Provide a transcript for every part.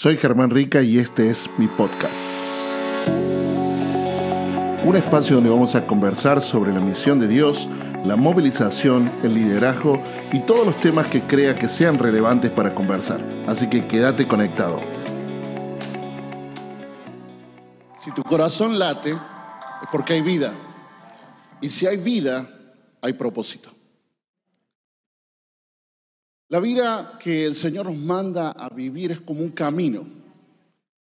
Soy Germán Rica y este es mi podcast. Un espacio donde vamos a conversar sobre la misión de Dios, la movilización, el liderazgo y todos los temas que crea que sean relevantes para conversar. Así que quédate conectado. Si tu corazón late, es porque hay vida. Y si hay vida, hay propósito. La vida que el Señor nos manda a vivir es como un camino.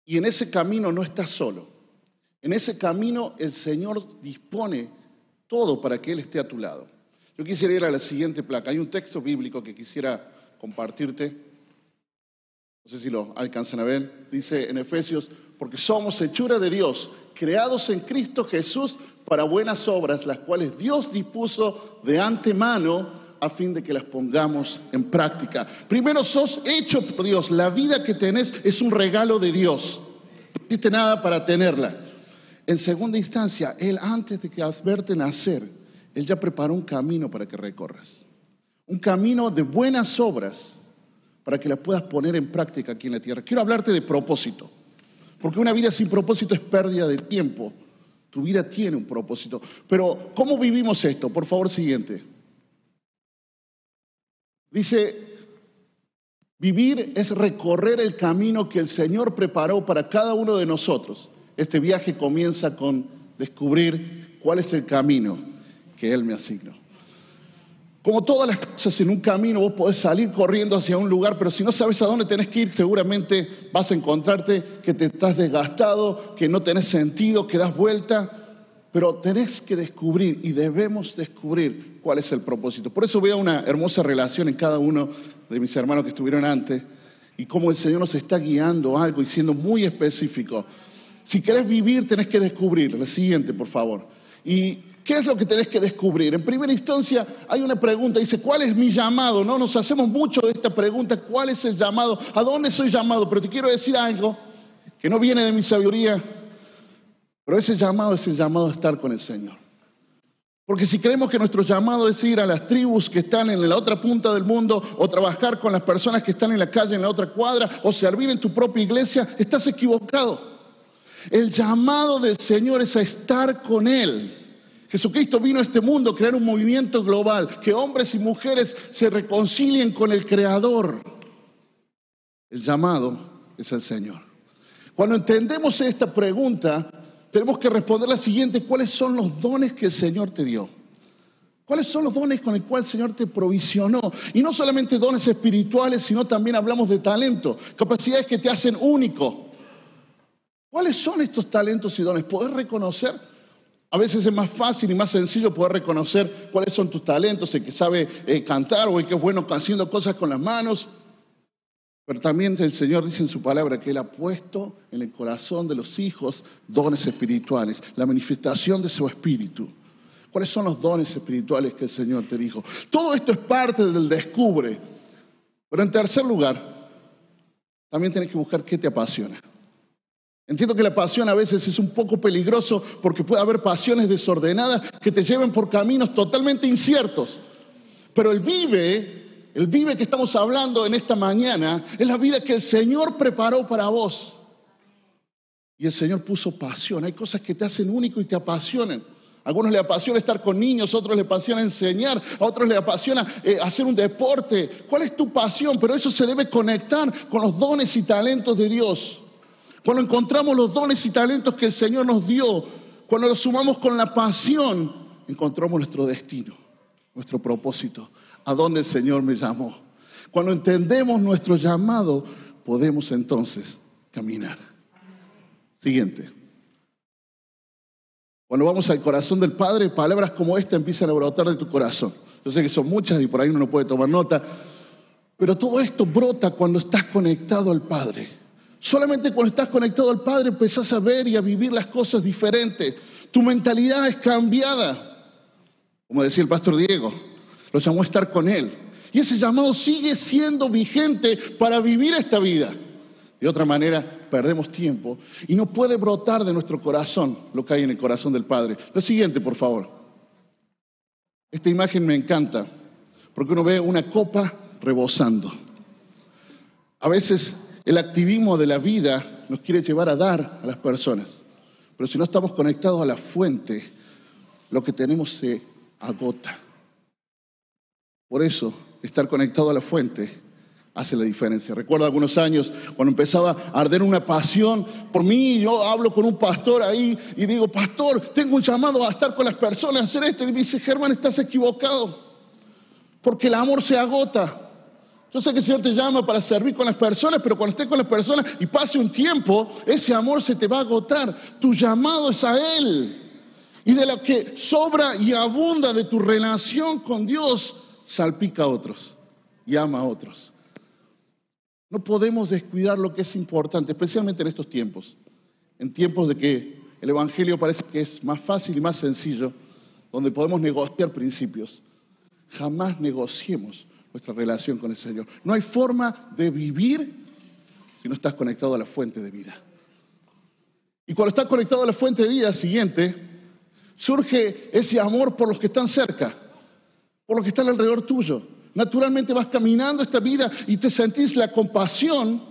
Y en ese camino no estás solo. En ese camino el Señor dispone todo para que Él esté a tu lado. Yo quisiera ir a la siguiente placa. Hay un texto bíblico que quisiera compartirte. No sé si lo alcanzan a ver. Dice en Efesios, porque somos hechura de Dios, creados en Cristo Jesús para buenas obras, las cuales Dios dispuso de antemano a fin de que las pongamos en práctica. Primero sos hecho por Dios. La vida que tenés es un regalo de Dios. No hiciste nada para tenerla. En segunda instancia, Él antes de que verte nacer, Él ya preparó un camino para que recorras. Un camino de buenas obras para que las puedas poner en práctica aquí en la tierra. Quiero hablarte de propósito. Porque una vida sin propósito es pérdida de tiempo. Tu vida tiene un propósito. Pero, ¿cómo vivimos esto? Por favor, siguiente. Dice, vivir es recorrer el camino que el Señor preparó para cada uno de nosotros. Este viaje comienza con descubrir cuál es el camino que Él me asignó. Como todas las cosas en un camino, vos podés salir corriendo hacia un lugar, pero si no sabes a dónde tenés que ir, seguramente vas a encontrarte que te estás desgastado, que no tenés sentido, que das vuelta. Pero tenés que descubrir y debemos descubrir cuál es el propósito. Por eso veo una hermosa relación en cada uno de mis hermanos que estuvieron antes y cómo el Señor nos está guiando algo y siendo muy específico. Si querés vivir, tenés que descubrir. La siguiente, por favor. ¿Y qué es lo que tenés que descubrir? En primera instancia, hay una pregunta, dice, ¿cuál es mi llamado? No, nos hacemos mucho de esta pregunta, ¿cuál es el llamado? ¿A dónde soy llamado? Pero te quiero decir algo que no viene de mi sabiduría, pero ese llamado es el llamado a estar con el Señor. Porque si creemos que nuestro llamado es ir a las tribus que están en la otra punta del mundo, o trabajar con las personas que están en la calle, en la otra cuadra, o servir en tu propia iglesia, estás equivocado. El llamado del Señor es a estar con Él. Jesucristo vino a este mundo a crear un movimiento global, que hombres y mujeres se reconcilien con el Creador. El llamado es el Señor. Cuando entendemos esta pregunta, tenemos que responder la siguiente, ¿cuáles son los dones que el Señor te dio? ¿Cuáles son los dones con el cual el Señor te provisionó? Y no solamente dones espirituales, sino también hablamos de talento, capacidades que te hacen único. ¿Cuáles son estos talentos y dones? ¿Poder reconocer? A veces es más fácil y más sencillo poder reconocer cuáles son tus talentos, el que sabe eh, cantar o el que es bueno haciendo cosas con las manos. Pero también el Señor dice en su palabra que Él ha puesto en el corazón de los hijos dones espirituales, la manifestación de su espíritu. ¿Cuáles son los dones espirituales que el Señor te dijo? Todo esto es parte del descubre. Pero en tercer lugar, también tienes que buscar qué te apasiona. Entiendo que la pasión a veces es un poco peligroso porque puede haber pasiones desordenadas que te lleven por caminos totalmente inciertos. Pero el vive el vive que estamos hablando en esta mañana es la vida que el Señor preparó para vos. Y el Señor puso pasión. Hay cosas que te hacen único y te apasionan. A algunos les apasiona estar con niños, a otros les apasiona enseñar, a otros les apasiona eh, hacer un deporte. ¿Cuál es tu pasión? Pero eso se debe conectar con los dones y talentos de Dios. Cuando encontramos los dones y talentos que el Señor nos dio, cuando los sumamos con la pasión, encontramos nuestro destino, nuestro propósito a dónde el Señor me llamó. Cuando entendemos nuestro llamado, podemos entonces caminar. Siguiente. Cuando vamos al corazón del Padre, palabras como esta empiezan a brotar de tu corazón. Yo sé que son muchas y por ahí uno no puede tomar nota, pero todo esto brota cuando estás conectado al Padre. Solamente cuando estás conectado al Padre empezás a ver y a vivir las cosas diferentes. Tu mentalidad es cambiada. Como decía el pastor Diego, lo llamó a estar con Él. Y ese llamado sigue siendo vigente para vivir esta vida. De otra manera, perdemos tiempo y no puede brotar de nuestro corazón lo que hay en el corazón del Padre. Lo siguiente, por favor. Esta imagen me encanta porque uno ve una copa rebosando. A veces El activismo de la vida nos quiere llevar a dar a las personas, pero si no estamos conectados a la fuente, lo que tenemos se agota. Por eso, estar conectado a la fuente hace la diferencia. Recuerdo algunos años cuando empezaba a arder una pasión por mí, yo hablo con un pastor ahí y digo, pastor, tengo un llamado a estar con las personas, a hacer esto. Y me dice, Germán, estás equivocado, porque el amor se agota. Yo sé que el Señor te llama para servir con las personas, pero cuando estés con las personas y pase un tiempo, ese amor se te va a agotar. Tu llamado es a Él. Y de lo que sobra y abunda de tu relación con Dios, salpica a otros y ama a otros. No podemos descuidar lo que es importante, especialmente en estos tiempos, en tiempos de que el Evangelio parece que es más fácil y más sencillo, donde podemos negociar principios. Jamás negociemos nuestra relación con el Señor. No hay forma de vivir si no estás conectado a la fuente de vida. Y cuando estás conectado a la fuente de vida siguiente, surge ese amor por los que están cerca, por los que están alrededor tuyo. Naturalmente vas caminando esta vida y te sentís la compasión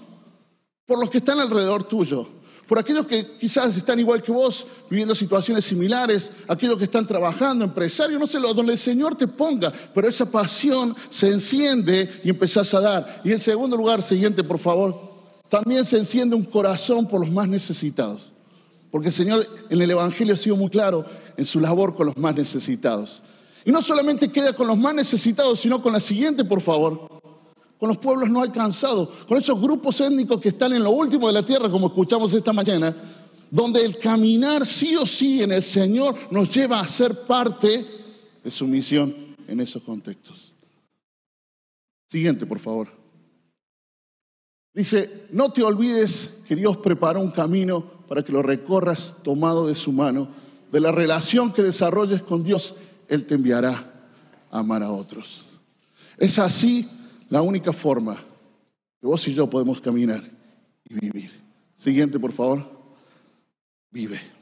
por los que están alrededor tuyo, por aquellos que quizás están igual que vos, viviendo situaciones similares, aquellos que están trabajando, empresarios, no sé, donde el Señor te ponga, pero esa pasión se enciende y empezás a dar. Y en segundo lugar, siguiente, por favor, también se enciende un corazón por los más necesitados, porque el Señor en el Evangelio ha sido muy claro en su labor con los más necesitados. Y no solamente queda con los más necesitados, sino con la siguiente, por favor, con los pueblos no alcanzados, con esos grupos étnicos que están en lo último de la tierra, como escuchamos esta mañana, donde el caminar sí o sí en el Señor nos lleva a ser parte de su misión en esos contextos. Siguiente, por favor. Dice, no te olvides que Dios preparó un camino para que lo recorras tomado de su mano, de la relación que desarrolles con Dios él te enviará a amar a otros. Es así la única forma que vos y yo podemos caminar y vivir. Siguiente, por favor. Vive.